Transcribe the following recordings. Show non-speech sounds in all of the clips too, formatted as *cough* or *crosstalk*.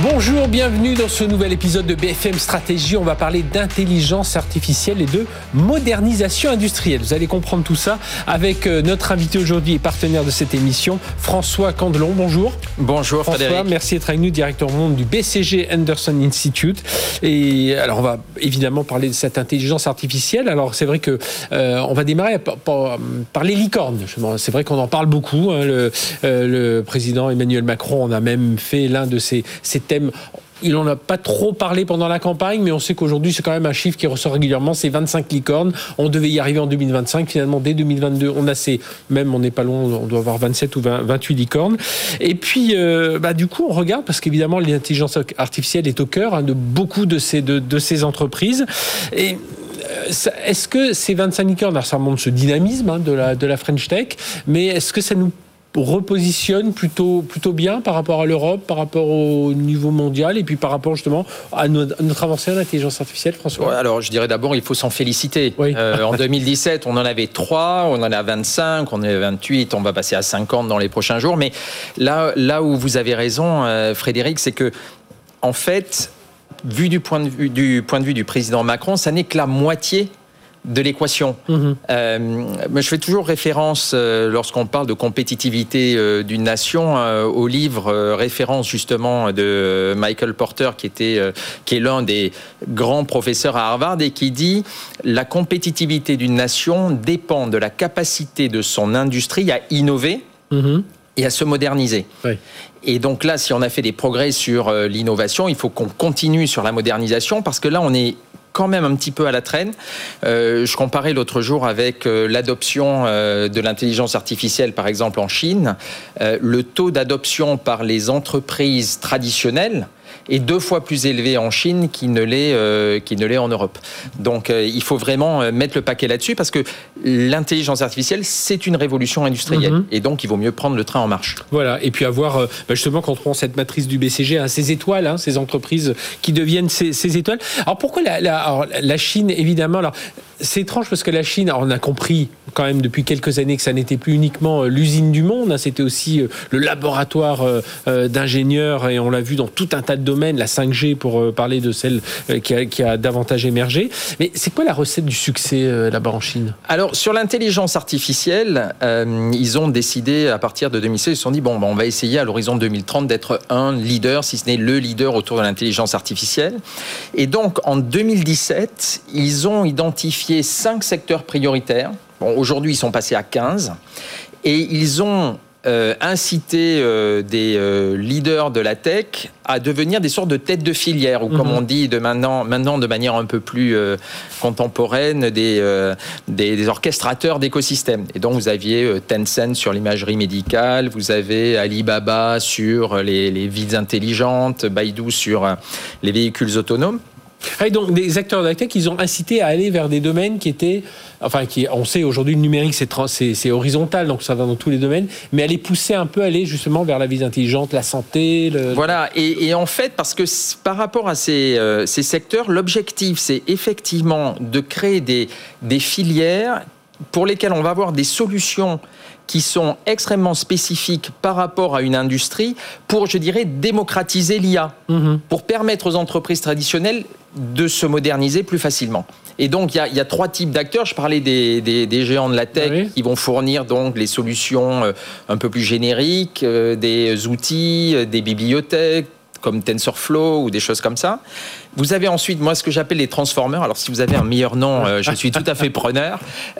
Bonjour, bienvenue dans ce nouvel épisode de BFM Stratégie. On va parler d'intelligence artificielle et de modernisation industrielle. Vous allez comprendre tout ça avec euh, notre invité aujourd'hui et partenaire de cette émission, François Candelon. Bonjour. Bonjour François, Frédéric. merci d'être avec nous, directeur monde du BCG Anderson Institute. Et alors on va évidemment parler de cette intelligence artificielle. Alors c'est vrai que euh, on va démarrer par, par- par les licornes. C'est vrai qu'on en parle beaucoup. hein. Le, euh, le président Emmanuel Macron en a même fait l'un de ces thèmes. Il n'en a pas trop parlé pendant la campagne, mais on sait qu'aujourd'hui, c'est quand même un chiffre qui ressort régulièrement, c'est 25 licornes. On devait y arriver en 2025, finalement, dès 2022, on a ces, même on n'est pas loin, on doit avoir 27 ou 20 28 licornes. Et puis, euh, bah, du coup, on regarde, parce qu'évidemment, l'intelligence artificielle est au cœur hein, de beaucoup de ces, entreprises. Et euh, est-ce que ces 25 licornes, alors ça remonte ce dynamisme hein, de la French Tech, mais est-ce que ça nous repositionne plutôt, plutôt bien par rapport à l'Europe, par rapport au niveau mondial et puis par rapport justement à no- à notre avancée en intelligence artificielle, François? Ouais, alors, je dirais d'abord, il faut s'en féliciter. Oui. Euh, en *laughs* 2017, on en avait 3, on en a 25, on en a 28, on va passer à 50 dans les prochains jours. Mais là, là où vous avez raison, euh, Frédéric, c'est que, en fait, vu du point de vue du, point de vue du président Macron, ça n'est que la moitié de l'équation. Mhm. Euh, je fais toujours référence, euh, lorsqu'on parle de compétitivité euh, d'une nation, au livre référence justement de Michael Porter, qui, était, qui est l'un des grands professeurs à Harvard, et qui dit la compétitivité d'une nation dépend de la capacité de son industrie à innover Mhm. et à se moderniser. Oui. Et donc là, si on a fait des progrès sur l'innovation, il faut qu'on continue sur la modernisation parce que là, on est quand même un petit peu à la traîne. Euh, je comparais l'autre jour avec euh, l'adoption euh, de l'intelligence artificielle, par exemple en Chine. Le taux d'adoption par les entreprises traditionnelles est deux fois plus élevé en Chine qu'il ne l'est euh, qu'il ne l'est en Europe. Donc euh, il faut vraiment euh, mettre le paquet là-dessus parce que l'intelligence artificielle c'est une révolution industrielle Mhm. et donc il vaut mieux prendre le train en marche. Voilà, et puis avoir, euh, bah, justement, quand on prend cette matrice du BCG, hein, ces étoiles, hein, ces entreprises qui deviennent ces, ces étoiles. Alors pourquoi la, la, alors, la Chine, évidemment, alors c'est étrange parce que la Chine, alors, on a compris quand même depuis quelques années que ça n'était plus uniquement euh, l'usine du monde, hein, c'était aussi euh, le laboratoire euh, d'ingénieurs, et on l'a vu dans tout un tas de domaines, la 5G pour parler de celle qui, a, davantage émergé. Mais c'est quoi la recette du succès là-bas en Chine? Alors sur l'intelligence artificielle, ils ont décidé à partir de 2016, ils se sont dit bon, ben, on va essayer à l'horizon 2030 d'être un leader, si ce n'est le leader autour de l'intelligence artificielle. Et donc en 2017, ils ont identifié cinq secteurs prioritaires. Bon, aujourd'hui ils sont passés à 15 et ils ont euh, incité euh, des euh, leaders de la tech à devenir des sortes de têtes de filière, ou comme Mhm. on dit de maintenant, maintenant de manière un peu plus euh, contemporaine, des, euh, des, des orchestrateurs d'écosystèmes. Et donc vous aviez Tencent sur l'imagerie médicale, vous avez Alibaba sur les, les villes intelligentes, Baidu sur les véhicules autonomes. Ah, donc des acteurs de la tech, ils ont incité à aller vers des domaines qui étaient, enfin, qui, on sait aujourd'hui le numérique c'est horizontal, donc ça va dans tous les domaines, mais les pousser un peu, aller justement vers la vie intelligente, la santé. Voilà, et, en fait, parce que par rapport à ces, euh, ces secteurs, l'objectif, c'est effectivement de créer des, des filières pour lesquelles on va avoir des solutions qui sont extrêmement spécifiques par rapport à une industrie pour, je dirais, démocratiser l'IA, Mhm. pour permettre aux entreprises traditionnelles de se moderniser plus facilement. Et donc, il y a, il y a trois types d'acteurs. Je parlais des, des- des géants de la tech Oui. qui vont fournir donc les solutions euh, un peu plus génériques, euh, des outils, euh, des bibliothèques comme TensorFlow ou des choses comme ça. Vous avez ensuite, moi, ce que j'appelle les transformers. Alors, si vous avez un meilleur nom, euh, je suis tout à fait preneur.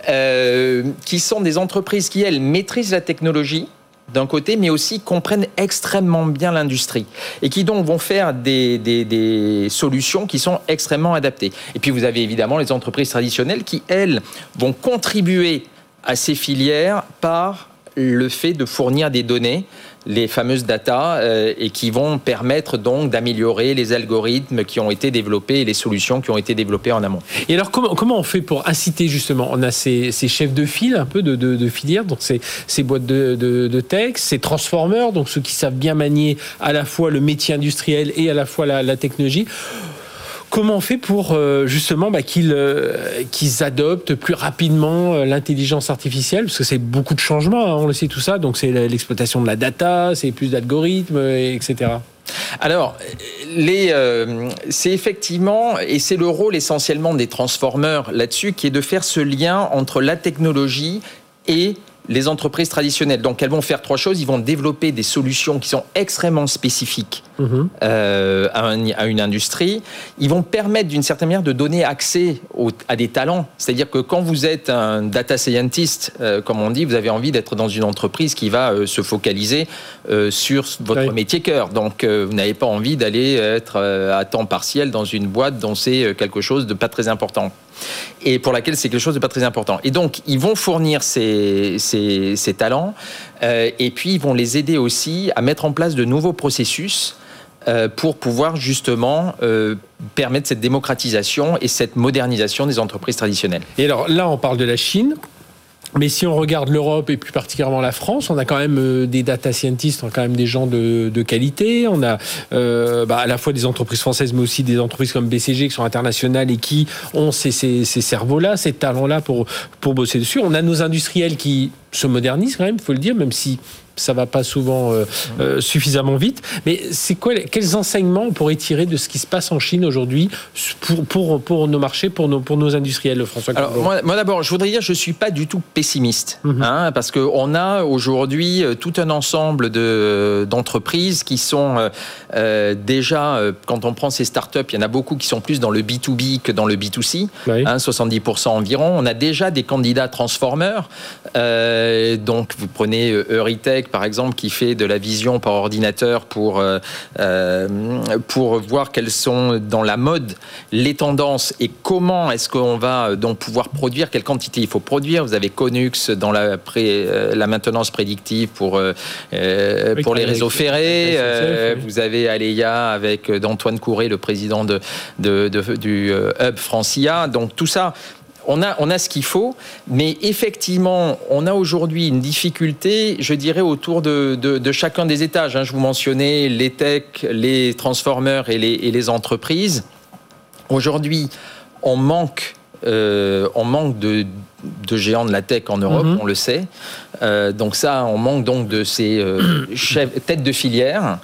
Euh, qui sont des entreprises qui, elles, maîtrisent la technologie, d'un côté, mais aussi comprennent extrêmement bien l'industrie et qui donc vont faire des, des, solutions qui sont extrêmement adaptées. Et puis vous avez évidemment les entreprises traditionnelles qui, elles, vont contribuer à ces filières par le fait de fournir des données les fameuses data euh, et qui vont permettre donc d'améliorer les algorithmes qui ont été développés et les solutions qui ont été développées en amont. Et alors comment, comment on fait pour inciter justement? On a ces, ces, chefs de file un peu de, de, de filière, donc ces, ces boîtes de, de, texte, ces transformeurs, donc ceux qui savent bien manier à la fois le métier industriel et à la fois la, la technologie. Comment on fait pour euh, justement bah, euh, qu'ils adoptent plus rapidement euh, l'intelligence artificielle? Parce que c'est beaucoup de changements, hein, on le sait tout ça. Donc c'est l'exploitation de la data, c'est plus d'algorithmes, etc. Alors, c'est effectivement, et c'est le rôle essentiellement des transformeurs là-dessus, qui est de faire ce lien entre la technologie et les entreprises traditionnelles. Donc elles vont faire trois choses. Ils vont développer des solutions qui sont extrêmement spécifiques euh, à, une industrie. Ils vont permettre d'une certaine manière de donner accès à des talents. C'est-à-dire que quand vous êtes un data scientist, euh, comme on dit, vous avez envie d'être dans une entreprise qui va euh, se focaliser sur votre métier cœur. Donc vous n'avez pas envie d'aller être à temps partiel dans une boîte dont c'est quelque chose de pas très important et pour laquelle c'est quelque chose de pas très important. Et donc, ils vont fournir ces, ces, talents euh, et puis ils vont les aider aussi à mettre en place de nouveaux processus pour pouvoir justement euh, permettre cette démocratisation et cette modernisation des entreprises traditionnelles. Et alors là, on parle de la Chine. Mais si on regarde l'Europe et plus particulièrement la France, on a quand même euh, des data scientists, on a quand même des gens de, qualité. On a euh, bah, à la fois des entreprises françaises, mais aussi des entreprises comme BCG qui sont internationales et qui ont ces cerveaux-là, ces talents-là pour, pour bosser dessus. On a nos industriels qui se modernisent quand même, il faut le dire, même si ça va pas souvent euh, euh, suffisamment vite. Mais c'est quoi, quels enseignements on pourrait tirer de ce qui se passe en Chine aujourd'hui pour, pour, pour nos marchés, pour nos, pour nos industriels, François Alors, moi, d'abord, je voudrais dire, je suis pas du tout pessimiste, mhm. hein, parce qu'on a aujourd'hui euh, tout un ensemble de, d'entreprises qui sont déjà, quand on prend ces startups, il y en a beaucoup qui sont plus dans le B2B que dans le B2C, hein, 70% environ. On a déjà des candidats transformers, donc vous prenez Euritech, par exemple, qui fait de la vision par ordinateur pour, euh, euh, pour voir quelles sont dans la mode les tendances et comment est-ce qu'on va euh, donc pouvoir produire, quelle quantité il faut produire. Vous avez Conux dans la, la maintenance prédictive pour, pour les réseaux ferrés. Vous avez Aleia avec d'Antoine Couré, le président de, de, du hub Francia. Donc tout ça, on a, on a ce qu'il faut, mais effectivement, on a aujourd'hui une difficulté, je dirais, autour de, chacun des étages. Hein. Je vous mentionnais les techs, les les, et les entreprises. Aujourd'hui, on manque, euh, on manque de, de géants de la tech en Europe, mhm. on le sait. Euh, donc ça, on manque donc de ces euh, *coughs* têtes de filière.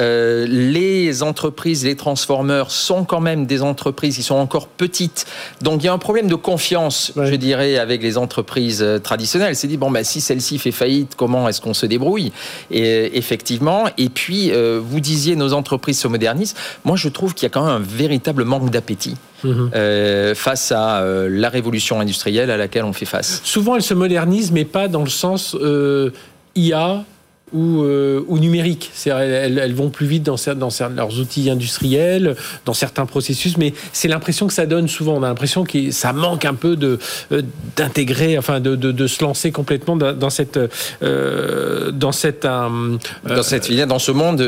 Euh, les entreprises, les transformeurs sont quand même des entreprises qui sont encore petites. Donc il y a un problème de confiance, je dirais, avec les entreprises traditionnelles. C'est dit bon, bah, si celle-ci fait faillite, comment est-ce qu'on se débrouille? Et effectivement. Et puis vous disiez nos entreprises se modernisent. Moi, je trouve qu'il y a quand même un véritable manque d'appétit mhm. face à la révolution industrielle à laquelle on fait face. Souvent, elles se modernisent, mais pas dans le sens euh, IA ou, euh, ou numérique. Elles, elles, vont plus vite dans, dans, leurs outils industriels, dans certains processus, mais c'est l'impression que ça donne souvent. On a l'impression que ça manque un peu de euh, d'intégrer, enfin de, de, de, se lancer complètement dans, cette euh, dans cette dans cette filière, dans ce monde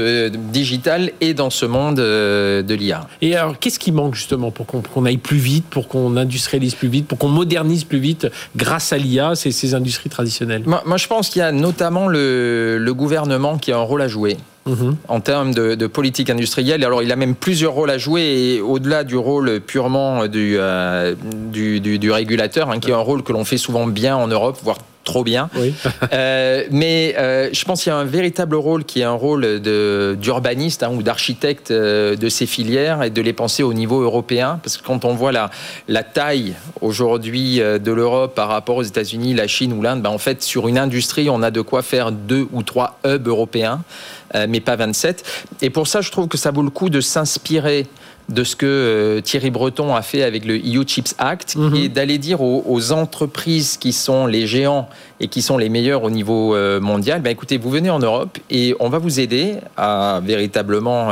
digital et dans ce monde de l'IA. Et alors, qu'est-ce qui manque justement pour qu'on aille plus vite, pour qu'on industrialise plus vite, pour qu'on modernise plus vite grâce à l'IA ces, ces industries traditionnelles? Moi, moi, je pense qu'il y a notamment le, le le gouvernement qui a un rôle à jouer. Mhm. en termes de, politique industrielle. Alors, il a même plusieurs rôles à jouer, et au-delà du rôle purement du, euh, du, régulateur, hein, qui est un rôle que l'on fait souvent bien en Europe, voire trop bien. *laughs* Euh, mais euh, je pense qu'il y a un véritable rôle qui est un rôle d'urbaniste hein, ou d'architecte euh, de ces filières et de les penser au niveau européen. Parce que quand on voit la, la taille aujourd'hui de l'Europe par rapport aux États-Unis, la Chine ou l'Inde, ben en fait, sur une industrie, on a de quoi faire deux ou trois hubs européens, mais pas 27. Et pour ça, je trouve que ça vaut le coup de s'inspirer de ce que Thierry Breton a fait avec le EU Chips Act, mhm. et d'aller dire aux, entreprises qui sont les géants et qui sont les meilleurs au niveau mondial, ben écoutez, vous venez en Europe et on va vous aider à véritablement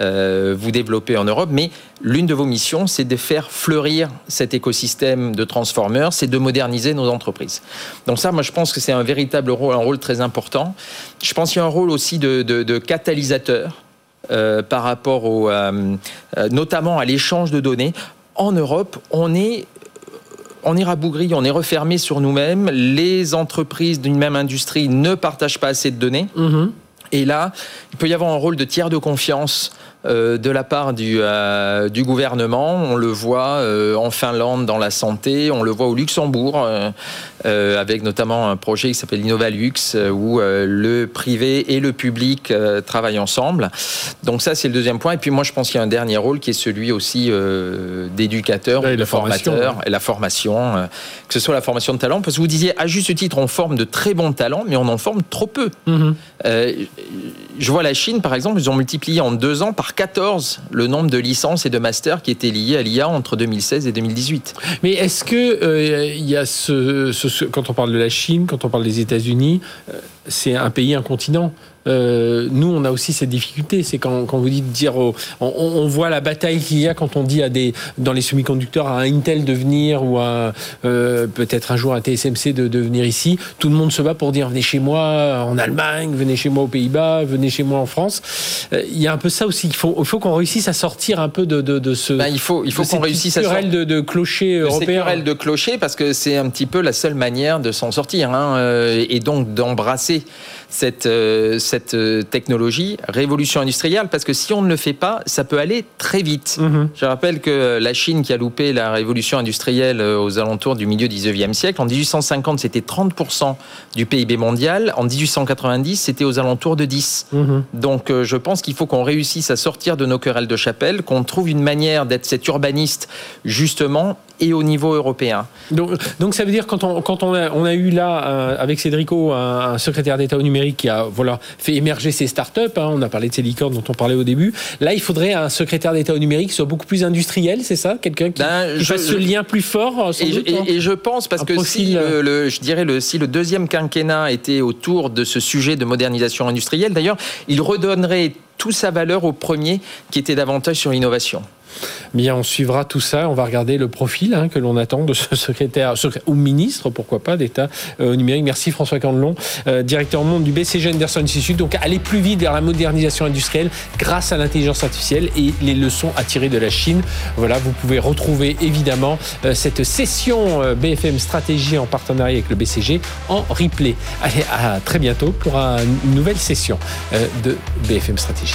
vous développer en Europe, mais l'une de vos missions, c'est de faire fleurir cet écosystème de transformers, c'est de moderniser nos entreprises. Donc ça, moi, je pense que c'est un véritable rôle, un rôle très important. Je pense qu'il y a un rôle aussi de, catalysateur euh, par rapport au, euh, euh, notamment à l'échange de données. En Europe, on est on est rabougri, on est refermé sur nous-mêmes. Les entreprises d'une même industrie ne partagent pas assez de données. Mm-hmm. Et là, il peut y avoir un rôle de tiers de confiance de la part du, euh, du, gouvernement. On le voit euh, en Finlande dans la santé, on le voit au Luxembourg, avec notamment un projet qui s'appelle Innovalux, où le privé et le public travaillent ensemble. Donc ça, c'est le deuxième point. Et puis moi, je pense qu'il y a un dernier rôle qui est celui aussi d'éducateur, de formateur, et la formation, que ce soit la formation de talent, parce que vous disiez, à juste titre, on forme de très bons talents, mais on en forme trop peu. Mm-hmm. je vois la Chine, par exemple, ils ont multiplié en deux ans par 14 le nombre de licences et de masters qui étaient liés à l'IA entre 2016 et 2018. Mais est-ce que euh, il y a ce, quand on parle de la Chine, quand on parle des États-Unis, euh, c'est un pays, un continent. Euh, nous, on a aussi cette difficulté. C'est quand, quand, vous dites dire, on, voit la bataille qu'il y a quand on dit à des, dans les semi-conducteurs à Intel de venir ou à euh, peut-être un jour à TSMC de, de, venir ici. Tout le monde se bat pour dire venez chez moi en Allemagne, venez chez moi aux Pays-Bas, venez chez moi en France. Euh, il y a un peu ça aussi. Il faut, il faut qu'on réussisse à sortir un peu de, de, de ce. Ben, il faut, il faut qu'on réussisse à sortir de, de clocher européen. de clocher parce que c'est un petit peu la seule manière de s'en sortir hein, et donc d'embrasser Merci cette, euh, cette euh, technologie, révolution industrielle, parce que si on ne le fait pas, ça peut aller très vite. Mhm. Je rappelle que la Chine qui a loupé la révolution industrielle euh, aux alentours du milieu du 19e siècle, en 1850 c'était 30% du PIB mondial, en 1890 c'était aux alentours de 10. Mhm. Donc je pense qu'il faut qu'on réussisse à sortir de nos querelles de chapelle, qu'on trouve une manière d'être cet urbaniste justement et au niveau européen. Donc, donc ça veut dire quand on, quand on, a, on a eu là, euh, avec Cédrico, un, secrétaire d'État au numérique qui a voilà, fait émerger ces startups, hein, on a parlé de ces licornes dont on parlait au début, là il faudrait un secrétaire d'État au numérique qui soit beaucoup plus industriel, c'est ça? Quelqu'un qui, ben, fasse ce lien plus fort et, je, hein? et, je pense, parce que si, euh, le, je dirais le, si le deuxième quinquennat était autour de ce sujet de modernisation industrielle, d'ailleurs, il redonnerait toute sa valeur au premier qui était davantage sur l'innovation. Bien, on suivra tout ça. On va regarder le profil hein, que l'on attend de ce secrétaire, ou ministre, pourquoi pas, d'État euh, au numérique. Merci François Candelon, euh, directeur monde du BCG Anderson Institute. Donc, aller plus vite vers la modernisation industrielle grâce à l'intelligence artificielle et les leçons à tirer de la Chine. Voilà, vous pouvez retrouver évidemment euh, cette session BFM Stratégie en partenariat avec le BCG en replay. Allez, à très bientôt pour une nouvelle session de BFM Stratégie.